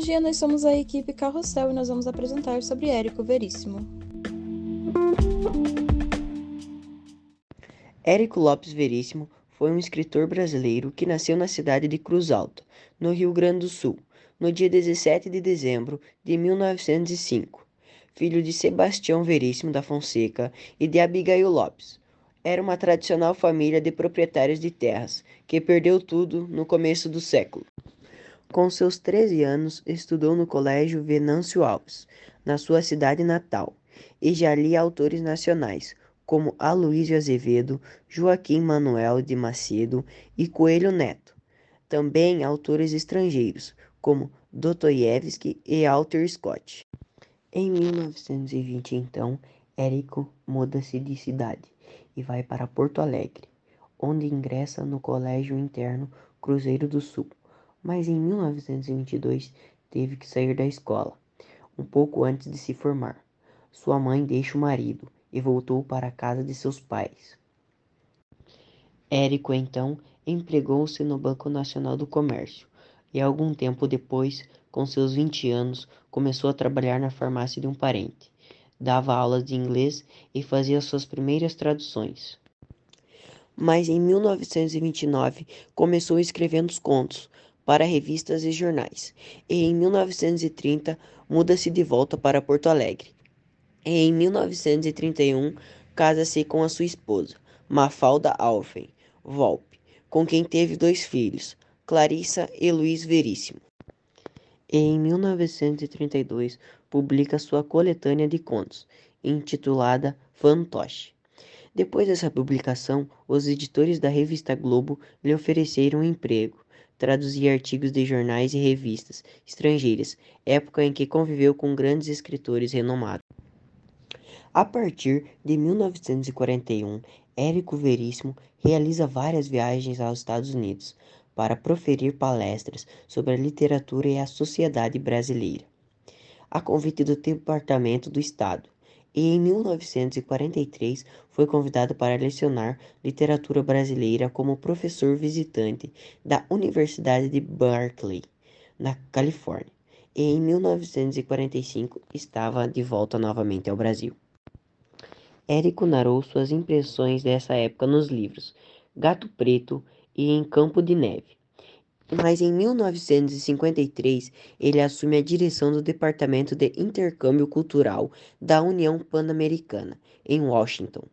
dia, nós somos a equipe Carrossel e nós vamos apresentar sobre Érico Veríssimo. Érico Lopes Veríssimo foi um escritor brasileiro que nasceu na cidade de Cruz Alta, no Rio Grande do Sul, no dia 17 de dezembro de 1905. Filho de Sebastião Veríssimo da Fonseca e de Abigail Lopes. Era uma tradicional família de proprietários de terras, que perdeu tudo no começo do século. Com seus 13 anos, estudou no Colégio Venâncio Alves, na sua cidade natal, e já lia autores nacionais, como Aloysio Azevedo, Joaquim Manuel de Macedo e Coelho Neto. Também autores estrangeiros, como Dostoiévski e Walter Scott. Em 1920, então, Érico muda-se de cidade e vai para Porto Alegre, onde ingressa no Colégio Interno Cruzeiro do Sul. Mas em 1922 teve que sair da escola, um pouco antes de se formar. Sua mãe deixa o marido e voltou para a casa de seus pais. Érico então empregou-se no Banco Nacional do Comércio e algum tempo depois, com seus 20 anos, começou a trabalhar na farmácia de um parente. Dava aulas de inglês e fazia suas primeiras traduções. Mas em 1929 começou escrevendo contos para revistas e jornais, e em 1930 muda-se de volta para Porto Alegre. Em 1931, casa-se com a sua esposa, Mafalda Alfen Volpe, com quem teve dois filhos, Clarissa e Luiz Veríssimo. E em 1932, publica sua coletânea de contos, intitulada Fantoche. Depois dessa publicação, os editores da revista Globo lhe ofereceram um emprego, traduzia artigos de jornais e revistas estrangeiras, época em que conviveu com grandes escritores renomados. A partir de 1941, Érico Veríssimo realiza várias viagens aos Estados Unidos para proferir palestras sobre a literatura e a sociedade brasileira, a convite do Departamento do Estado, e em 1943 foi convidado para lecionar literatura brasileira como professor visitante da Universidade de Berkeley, na Califórnia, e em 1945 estava de volta novamente ao Brasil. Érico narrou suas impressões dessa época nos livros Gato Preto e Em Campo de Neve. Mas em 1953 ele assume a direção do Departamento de Intercâmbio Cultural da União Pan-Americana, em Washington,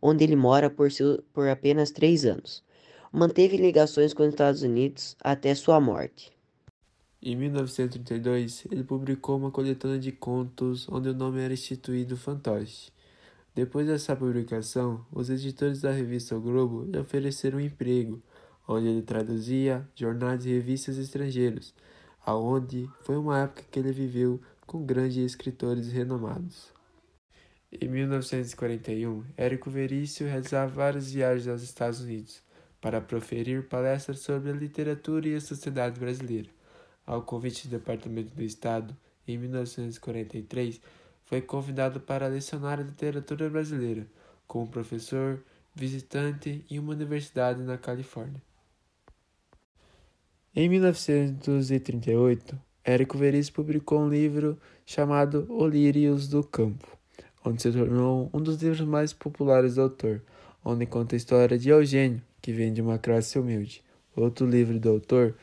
onde ele mora por, seu, por apenas três anos. Manteve ligações com os Estados Unidos até sua morte. Em 1932, ele publicou uma coletânea de contos onde o nome era instituído Fantoche. Depois dessa publicação, os editores da revista o Globo lhe ofereceram um emprego, onde ele traduzia jornais e revistas estrangeiros, aonde foi uma época que ele viveu com grandes escritores renomados. Em 1941, Érico Veríssimo realizava várias viagens aos Estados Unidos para proferir palestras sobre a literatura e a sociedade brasileira. Ao convite do Departamento do Estado, em 1943, foi convidado para lecionar a literatura brasileira como professor visitante em uma universidade na Califórnia. Em 1938, Érico Veríssimo publicou um livro chamado Olírios do Campo, onde se tornou um dos livros mais populares do autor, onde conta a história de Eugênio, que vem de uma classe humilde. Outro livro do autor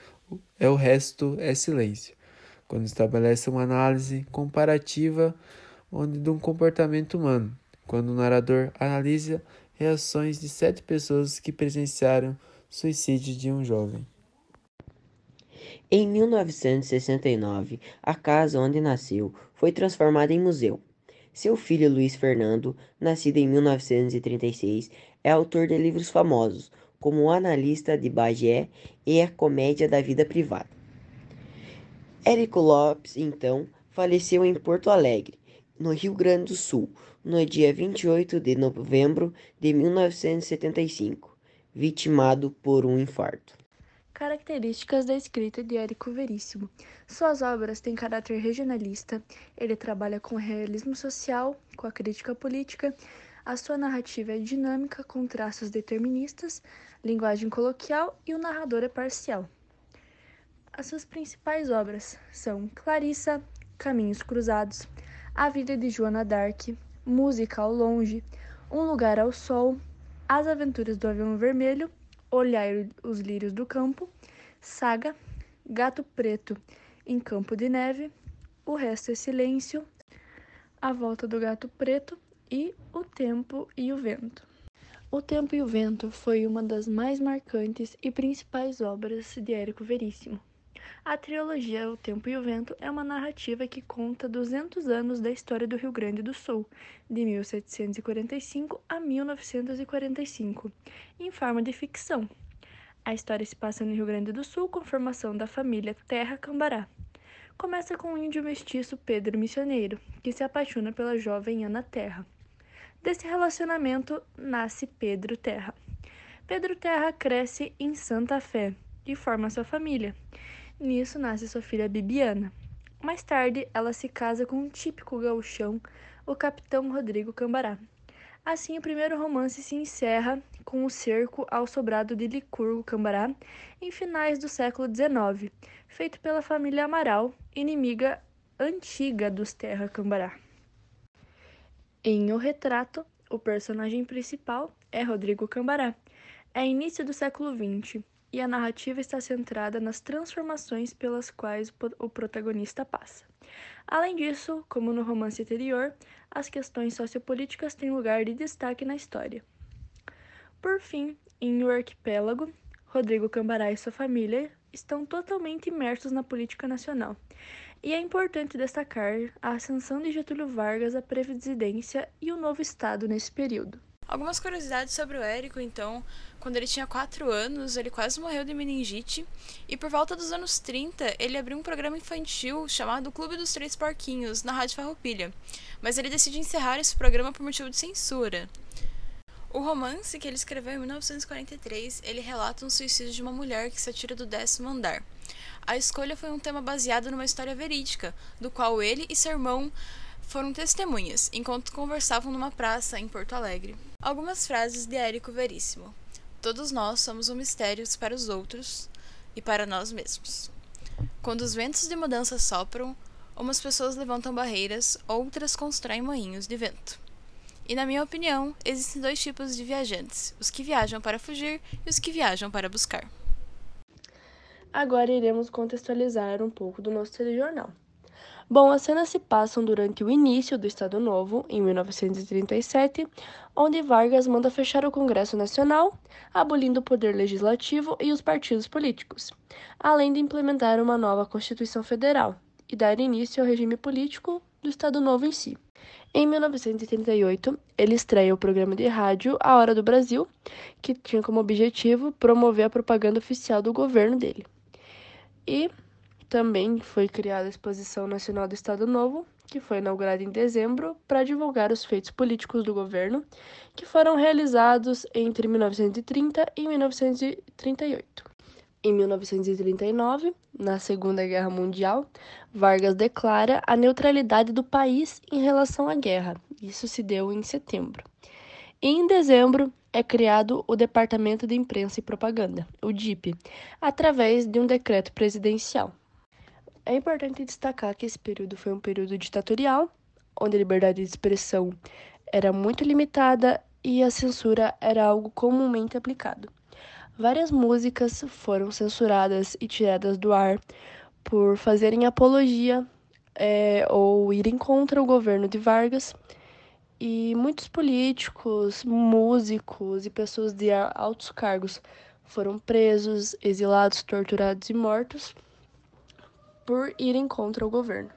é O Resto é Silêncio, quando estabelece uma análise comparativa onde de um comportamento humano, quando o narrador analisa reações de sete pessoas que presenciaram suicídio de um jovem. Em 1969, a casa onde nasceu foi transformada em museu. Seu filho Luiz Fernando, nascido em 1936, é autor de livros famosos, como O Analista de Bagé e A Comédia da Vida Privada. Érico Lopes, então, faleceu em Porto Alegre, no Rio Grande do Sul, no dia 28 de novembro de 1975, vitimado por um infarto. Características da escrita de Érico Veríssimo. Suas obras têm caráter regionalista, ele trabalha com o realismo social, com a crítica política, a sua narrativa é dinâmica, com traços deterministas, linguagem coloquial e o narrador é parcial. As suas principais obras são Clarissa, Caminhos Cruzados, A Vida de Joana d'Arc, Música ao Longe, Um Lugar ao Sol, As Aventuras do Avião Vermelho, Olhar os Lírios do Campo, Saga, Gato Preto em Campo de Neve, O Resto é Silêncio, A Volta do Gato Preto e O Tempo e o Vento. O Tempo e o Vento foi uma das mais marcantes e principais obras de Érico Veríssimo. A trilogia O Tempo e o Vento é uma narrativa que conta 200 anos da história do Rio Grande do Sul, de 1745 a 1945, em forma de ficção. A história se passa no Rio Grande do Sul com a formação da família Terra Cambará. Começa com o índio mestiço Pedro Missioneiro, que se apaixona pela jovem Ana Terra. Desse relacionamento nasce Pedro Terra. Pedro Terra cresce em Santa Fé e forma sua família. Nisso nasce sua filha Bibiana. Mais tarde, ela se casa com um típico gauchão, o capitão Rodrigo Cambará. Assim, o primeiro romance se encerra com o cerco ao sobrado de Licurgo Cambará em finais do século XIX, feito pela família Amaral, inimiga antiga dos Terra Cambará. Em O Retrato, o personagem principal é Rodrigo Cambará. É início do século XX e a narrativa está centrada nas transformações pelas quais o protagonista passa. Além disso, como no romance anterior, as questões sociopolíticas têm lugar de destaque na história. Por fim, em O Arquipélago, Rodrigo Cambará e sua família estão totalmente imersos na política nacional e é importante destacar a ascensão de Getúlio Vargas à presidência e o novo Estado nesse período. Algumas curiosidades sobre o Érico, então. Quando ele tinha 4 anos, ele quase morreu de meningite, e por volta dos anos 30, ele abriu um programa infantil chamado Clube dos Três Porquinhos, na Rádio Farroupilha, mas ele decide encerrar esse programa por motivo de censura. O romance que ele escreveu em 1943, ele relata um suicídio de uma mulher que se atira do décimo andar. A escolha foi um tema baseado numa história verídica, do qual ele e seu irmão foram testemunhas, enquanto conversavam numa praça em Porto Alegre. Algumas frases de Érico Veríssimo. Todos nós somos um mistério para os outros e para nós mesmos. Quando os ventos de mudança sopram, umas pessoas levantam barreiras, outras constroem moinhos de vento. E na minha opinião, existem dois tipos de viajantes: os que viajam para fugir e os que viajam para buscar. Agora iremos contextualizar um pouco do nosso telejornal. Bom, as cenas se passam durante o início do Estado Novo, em 1937, onde Vargas manda fechar o Congresso Nacional, abolindo o poder legislativo e os partidos políticos, além de implementar uma nova Constituição Federal e dar início ao regime político do Estado Novo em si. Em 1938, ele estreia o programa de rádio A Hora do Brasil, que tinha como objetivo promover a propaganda oficial do governo dele. E também foi criada a Exposição Nacional do Estado Novo, que foi inaugurada em dezembro para divulgar os feitos políticos do governo, que foram realizados entre 1930 e 1938. Em 1939, na Segunda Guerra Mundial, Vargas declara a neutralidade do país em relação à guerra. Isso se deu em setembro. E em dezembro, é criado o Departamento de Imprensa e Propaganda, o DIP, através de um decreto presidencial. É importante destacar que esse período foi um período ditatorial, onde a liberdade de expressão era muito limitada e a censura era algo comumente aplicado. Várias músicas foram censuradas e tiradas do ar por fazerem apologia é, ou irem contra o governo de Vargas e muitos políticos, músicos e pessoas de altos cargos foram presos, exilados, torturados e mortos por irem contra o governo.